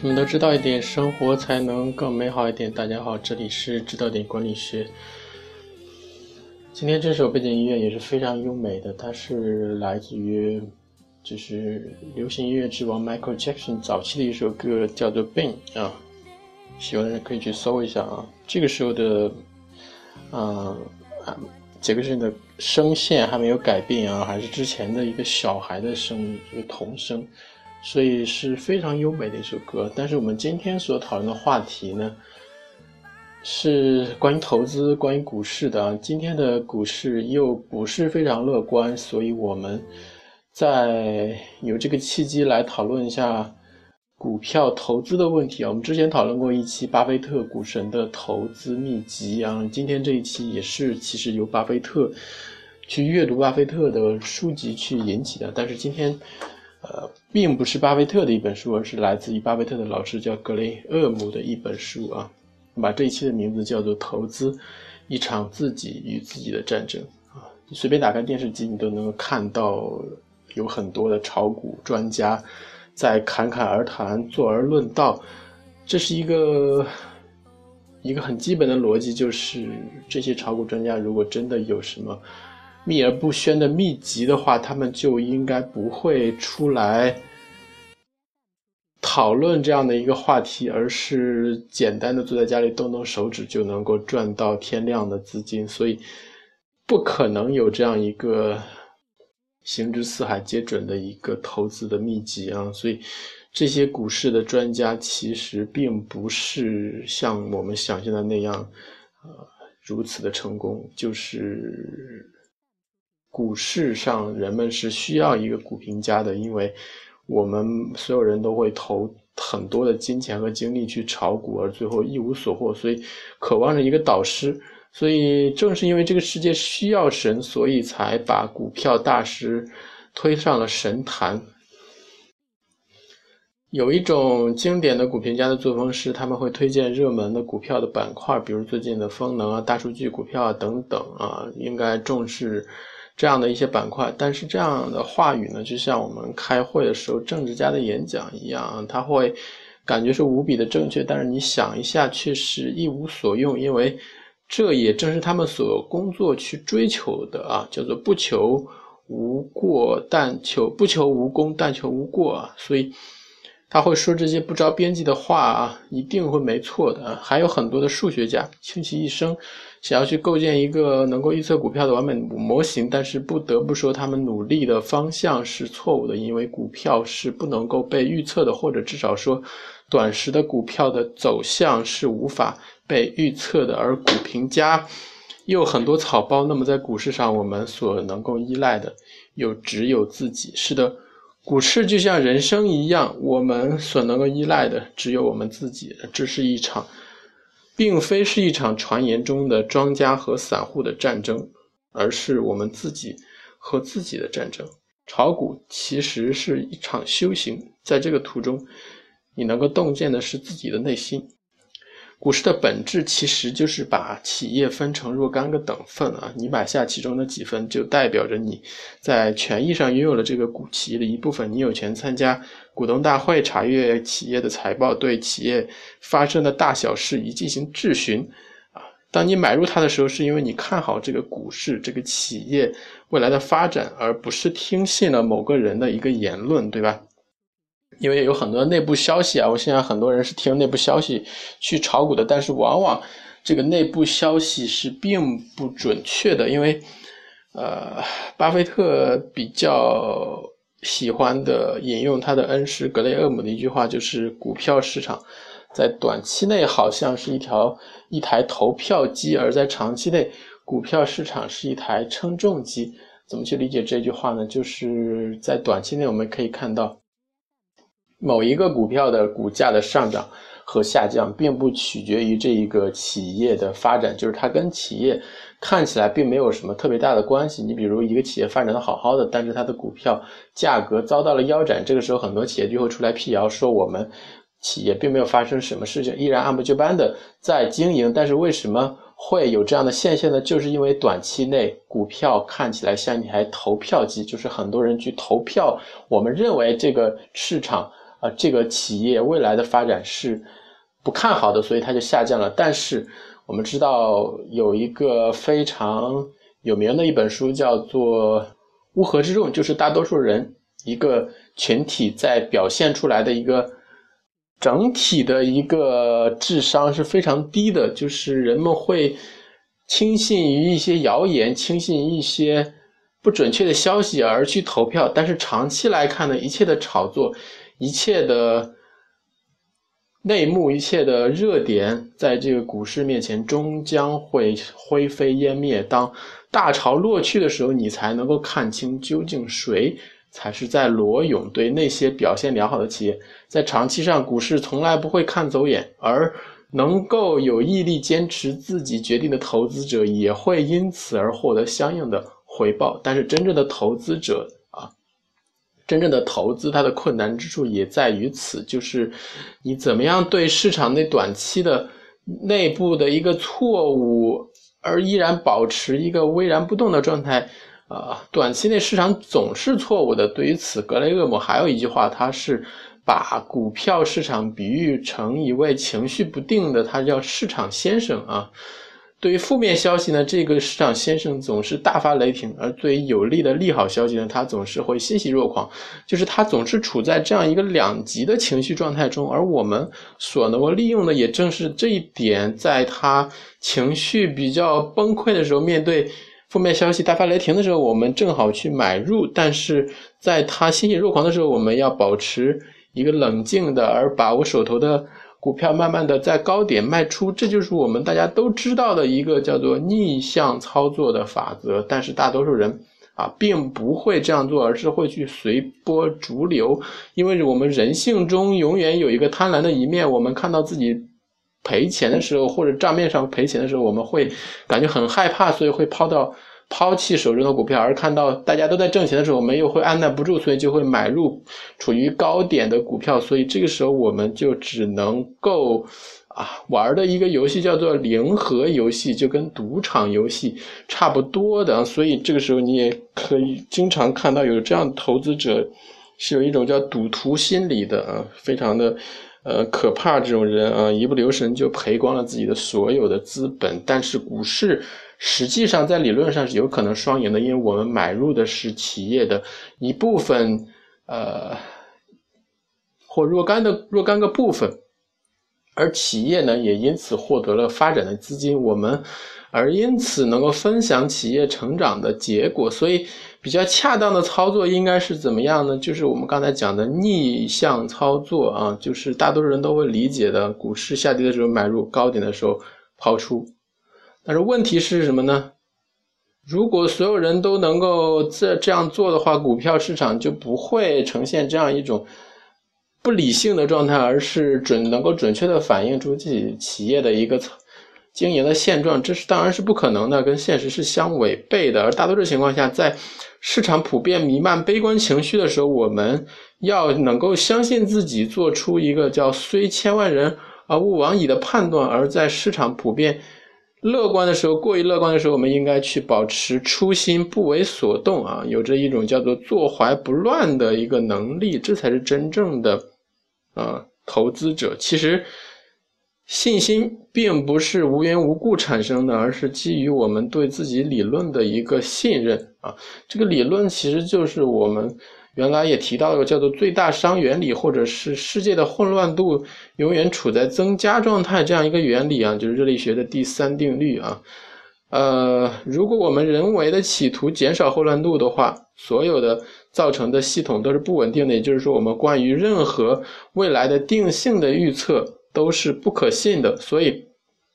什么都知道一点，生活才能更美好一点。大家好，这里是知道点管理学。今天这首背景音乐也是非常优美的，它是来自于就是流行音乐之王 Michael Jackson 早期的一首歌，叫做《Bing 啊。喜欢的人可以去搜一下啊。这个时候的，啊，杰克逊的声线还没有改变啊，还是之前的一个小孩的声音，一个童声。所以是非常优美的一首歌，但是我们今天所讨论的话题呢，是关于投资、关于股市的。今天的股市又不是非常乐观，所以我们在有这个契机来讨论一下股票投资的问题啊。我们之前讨论过一期巴菲特股神的投资秘籍啊，今天这一期也是其实由巴菲特去阅读巴菲特的书籍去引起的，但是今天。呃，并不是巴菲特的一本书，而是来自于巴菲特的老师叫格雷厄姆的一本书啊。把这一期的名字叫做《投资：一场自己与自己的战争》啊。你随便打开电视机，你都能够看到有很多的炒股专家在侃侃而谈、坐而论道。这是一个一个很基本的逻辑，就是这些炒股专家如果真的有什么。秘而不宣的秘籍的话，他们就应该不会出来讨论这样的一个话题，而是简单的坐在家里动动手指就能够赚到天亮的资金，所以不可能有这样一个行之四海皆准的一个投资的秘籍啊！所以这些股市的专家其实并不是像我们想象的那样，呃，如此的成功，就是。股市上，人们是需要一个股评家的，因为我们所有人都会投很多的金钱和精力去炒股，而最后一无所获，所以渴望着一个导师。所以正是因为这个世界需要神，所以才把股票大师推上了神坛。有一种经典的股评家的作风是，他们会推荐热门的股票的板块，比如最近的风能啊、大数据股票啊等等啊，应该重视。这样的一些板块，但是这样的话语呢，就像我们开会的时候政治家的演讲一样，他会感觉是无比的正确，但是你想一下，却是一无所用，因为这也正是他们所工作去追求的啊，叫做不求无过，但求不求无功，但求无过啊，所以他会说这些不着边际的话啊，一定会没错的。还有很多的数学家倾其一生。想要去构建一个能够预测股票的完美模型，但是不得不说，他们努力的方向是错误的，因为股票是不能够被预测的，或者至少说，短时的股票的走向是无法被预测的。而股评家又很多草包，那么在股市上，我们所能够依赖的又只有自己。是的，股市就像人生一样，我们所能够依赖的只有我们自己。这是一场。并非是一场传言中的庄家和散户的战争，而是我们自己和自己的战争。炒股其实是一场修行，在这个途中，你能够洞见的是自己的内心。股市的本质其实就是把企业分成若干个等份啊，你买下其中的几分，就代表着你在权益上拥有了这个股企业的一部分，你有权参加股东大会，查阅企业的财报，对企业发生的大小事宜进行质询啊。当你买入它的时候，是因为你看好这个股市这个企业未来的发展，而不是听信了某个人的一个言论，对吧？因为有很多内部消息啊，我现在很多人是听内部消息去炒股的，但是往往这个内部消息是并不准确的，因为呃，巴菲特比较喜欢的引用他的恩师格雷厄姆的一句话，就是股票市场在短期内好像是一条一台投票机，而在长期内，股票市场是一台称重机。怎么去理解这句话呢？就是在短期内我们可以看到。某一个股票的股价的上涨和下降，并不取决于这一个企业的发展，就是它跟企业看起来并没有什么特别大的关系。你比如一个企业发展的好好的，但是它的股票价格遭到了腰斩，这个时候很多企业就会出来辟谣，说我们企业并没有发生什么事情，依然按部就班的在经营。但是为什么会有这样的现象呢？就是因为短期内股票看起来像一台投票机，就是很多人去投票，我们认为这个市场。啊，这个企业未来的发展是不看好的，所以它就下降了。但是我们知道有一个非常有名的一本书叫做《乌合之众》，就是大多数人一个群体在表现出来的一个整体的一个智商是非常低的，就是人们会轻信于一些谣言，轻信一些不准确的消息而去投票。但是长期来看呢，一切的炒作。一切的内幕，一切的热点，在这个股市面前终将会灰飞烟灭。当大潮落去的时候，你才能够看清究竟谁才是在裸泳。对那些表现良好的企业，在长期上，股市从来不会看走眼，而能够有毅力坚持自己决定的投资者，也会因此而获得相应的回报。但是，真正的投资者。真正的投资，它的困难之处也在于此，就是你怎么样对市场那短期的内部的一个错误，而依然保持一个巍然不动的状态。啊，短期内市场总是错误的。对于此，格雷厄姆还有一句话，他是把股票市场比喻成一位情绪不定的，他叫市场先生啊。对于负面消息呢，这个市场先生总是大发雷霆；而对于有利的利好消息呢，他总是会欣喜若狂。就是他总是处在这样一个两极的情绪状态中，而我们所能够利用的也正是这一点。在他情绪比较崩溃的时候，面对负面消息大发雷霆的时候，我们正好去买入；但是在他欣喜若狂的时候，我们要保持一个冷静的，而把我手头的。股票慢慢的在高点卖出，这就是我们大家都知道的一个叫做逆向操作的法则。但是大多数人啊，并不会这样做，而是会去随波逐流。因为我们人性中永远有一个贪婪的一面，我们看到自己赔钱的时候，或者账面上赔钱的时候，我们会感觉很害怕，所以会抛到。抛弃手中的股票，而看到大家都在挣钱的时候，我们又会按耐不住，所以就会买入处于高点的股票。所以这个时候，我们就只能够啊玩的一个游戏叫做零和游戏，就跟赌场游戏差不多的。所以这个时候，你也可以经常看到有这样投资者是有一种叫赌徒心理的啊，非常的呃可怕。这种人啊，一不留神就赔光了自己的所有的资本。但是股市。实际上，在理论上是有可能双赢的，因为我们买入的是企业的一部分，呃，或若干的若干个部分，而企业呢，也因此获得了发展的资金，我们而因此能够分享企业成长的结果。所以，比较恰当的操作应该是怎么样呢？就是我们刚才讲的逆向操作啊，就是大多数人都会理解的，股市下跌的时候买入，高点的时候抛出。但是问题是什么呢？如果所有人都能够这这样做的话，股票市场就不会呈现这样一种不理性的状态，而是准能够准确的反映出自己企业的一个经营的现状。这是当然是不可能的，跟现实是相违背的。而大多数情况下，在市场普遍弥漫悲观情绪的时候，我们要能够相信自己，做出一个叫“虽千万人而勿往矣”的判断。而在市场普遍乐观的时候，过于乐观的时候，我们应该去保持初心，不为所动啊，有着一种叫做坐怀不乱的一个能力，这才是真正的啊投资者。其实，信心并不是无缘无故产生的，而是基于我们对自己理论的一个信任啊。这个理论其实就是我们。原来也提到了叫做最大商原理，或者是世界的混乱度永远处在增加状态这样一个原理啊，就是热力学的第三定律啊。呃，如果我们人为的企图减少混乱度的话，所有的造成的系统都是不稳定的，也就是说，我们关于任何未来的定性的预测都是不可信的。所以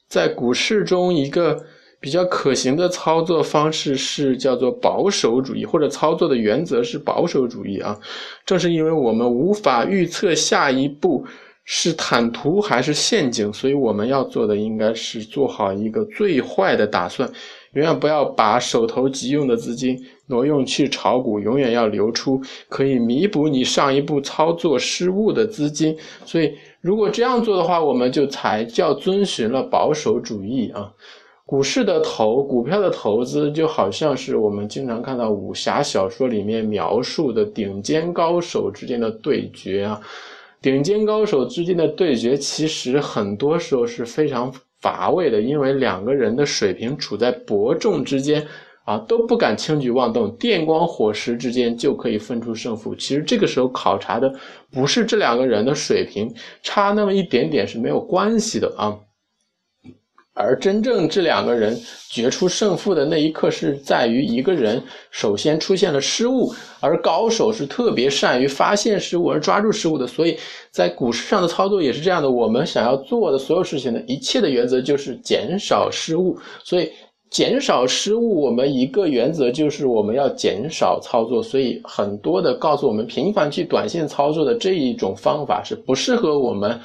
在股市中一个。比较可行的操作方式是叫做保守主义，或者操作的原则是保守主义啊。正是因为我们无法预测下一步是坦途还是陷阱，所以我们要做的应该是做好一个最坏的打算，永远不要把手头急用的资金挪用去炒股，永远要留出可以弥补你上一步操作失误的资金。所以，如果这样做的话，我们就才叫遵循了保守主义啊。股市的投股票的投资，就好像是我们经常看到武侠小说里面描述的顶尖高手之间的对决啊。顶尖高手之间的对决，其实很多时候是非常乏味的，因为两个人的水平处在伯仲之间，啊，都不敢轻举妄动，电光火石之间就可以分出胜负。其实这个时候考察的不是这两个人的水平差那么一点点是没有关系的啊。而真正这两个人决出胜负的那一刻，是在于一个人首先出现了失误，而高手是特别善于发现失误而抓住失误的。所以在股市上的操作也是这样的。我们想要做的所有事情的一切的原则就是减少失误。所以减少失误，我们一个原则就是我们要减少操作。所以很多的告诉我们，频繁去短线操作的这一种方法是不适合我们。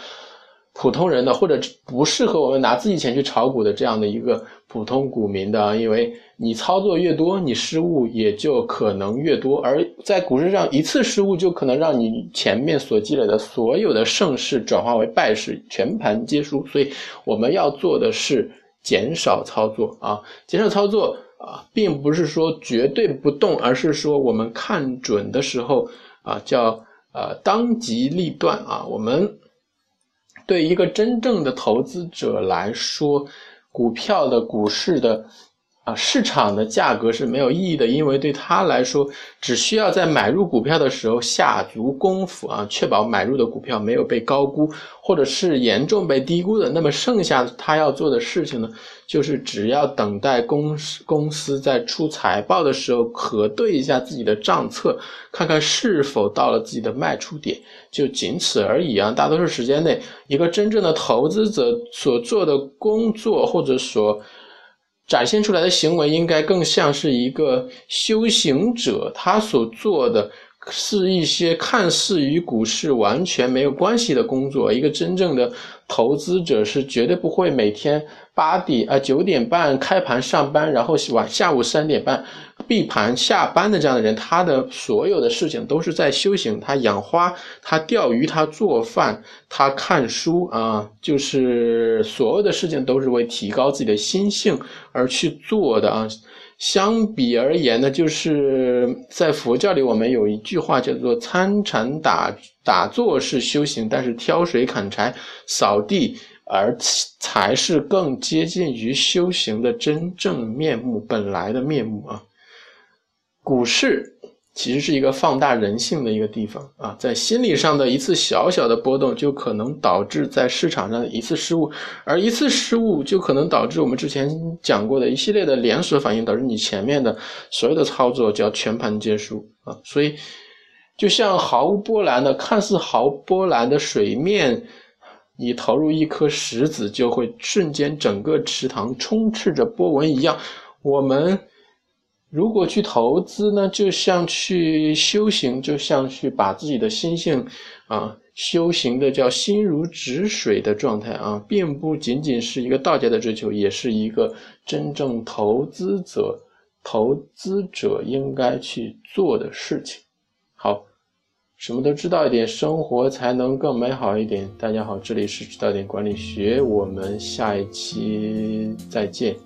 普通人的或者不适合我们拿自己钱去炒股的这样的一个普通股民的，因为你操作越多，你失误也就可能越多，而在股市上一次失误就可能让你前面所积累的所有的胜势转化为败势，全盘皆输。所以我们要做的是减少操作啊，减少操作啊，并不是说绝对不动，而是说我们看准的时候啊，叫呃当机立断啊，我们。对一个真正的投资者来说，股票的股市的。市场的价格是没有意义的，因为对他来说，只需要在买入股票的时候下足功夫啊，确保买入的股票没有被高估，或者是严重被低估的。那么剩下他要做的事情呢，就是只要等待公司公司在出财报的时候核对一下自己的账册，看看是否到了自己的卖出点，就仅此而已啊。大多数时间内，一个真正的投资者所做的工作，或者所。展现出来的行为应该更像是一个修行者，他所做的是一些看似与股市完全没有关系的工作。一个真正的投资者是绝对不会每天。八点啊，九点半开盘上班，然后晚下午三点半闭盘下班的这样的人，他的所有的事情都是在修行。他养花，他钓鱼，他做饭，他看书啊，就是所有的事情都是为提高自己的心性而去做的啊。相比而言呢，就是在佛教里，我们有一句话叫做“参禅打打坐是修行”，但是挑水、砍柴、扫地。而才是更接近于修行的真正面目，本来的面目啊。股市其实是一个放大人性的一个地方啊，在心理上的一次小小的波动，就可能导致在市场上的一次失误，而一次失误就可能导致我们之前讲过的一系列的连锁反应，导致你前面的所有的操作就要全盘皆输啊。所以，就像毫无波澜的，看似毫无波澜的水面。你投入一颗石子，就会瞬间整个池塘充斥着波纹一样。我们如果去投资呢，就像去修行，就像去把自己的心性啊修行的叫心如止水的状态啊，并不仅仅是一个道家的追求，也是一个真正投资者投资者应该去做的事情。好。什么都知道一点，生活才能更美好一点。大家好，这里是知道点管理学，我们下一期再见。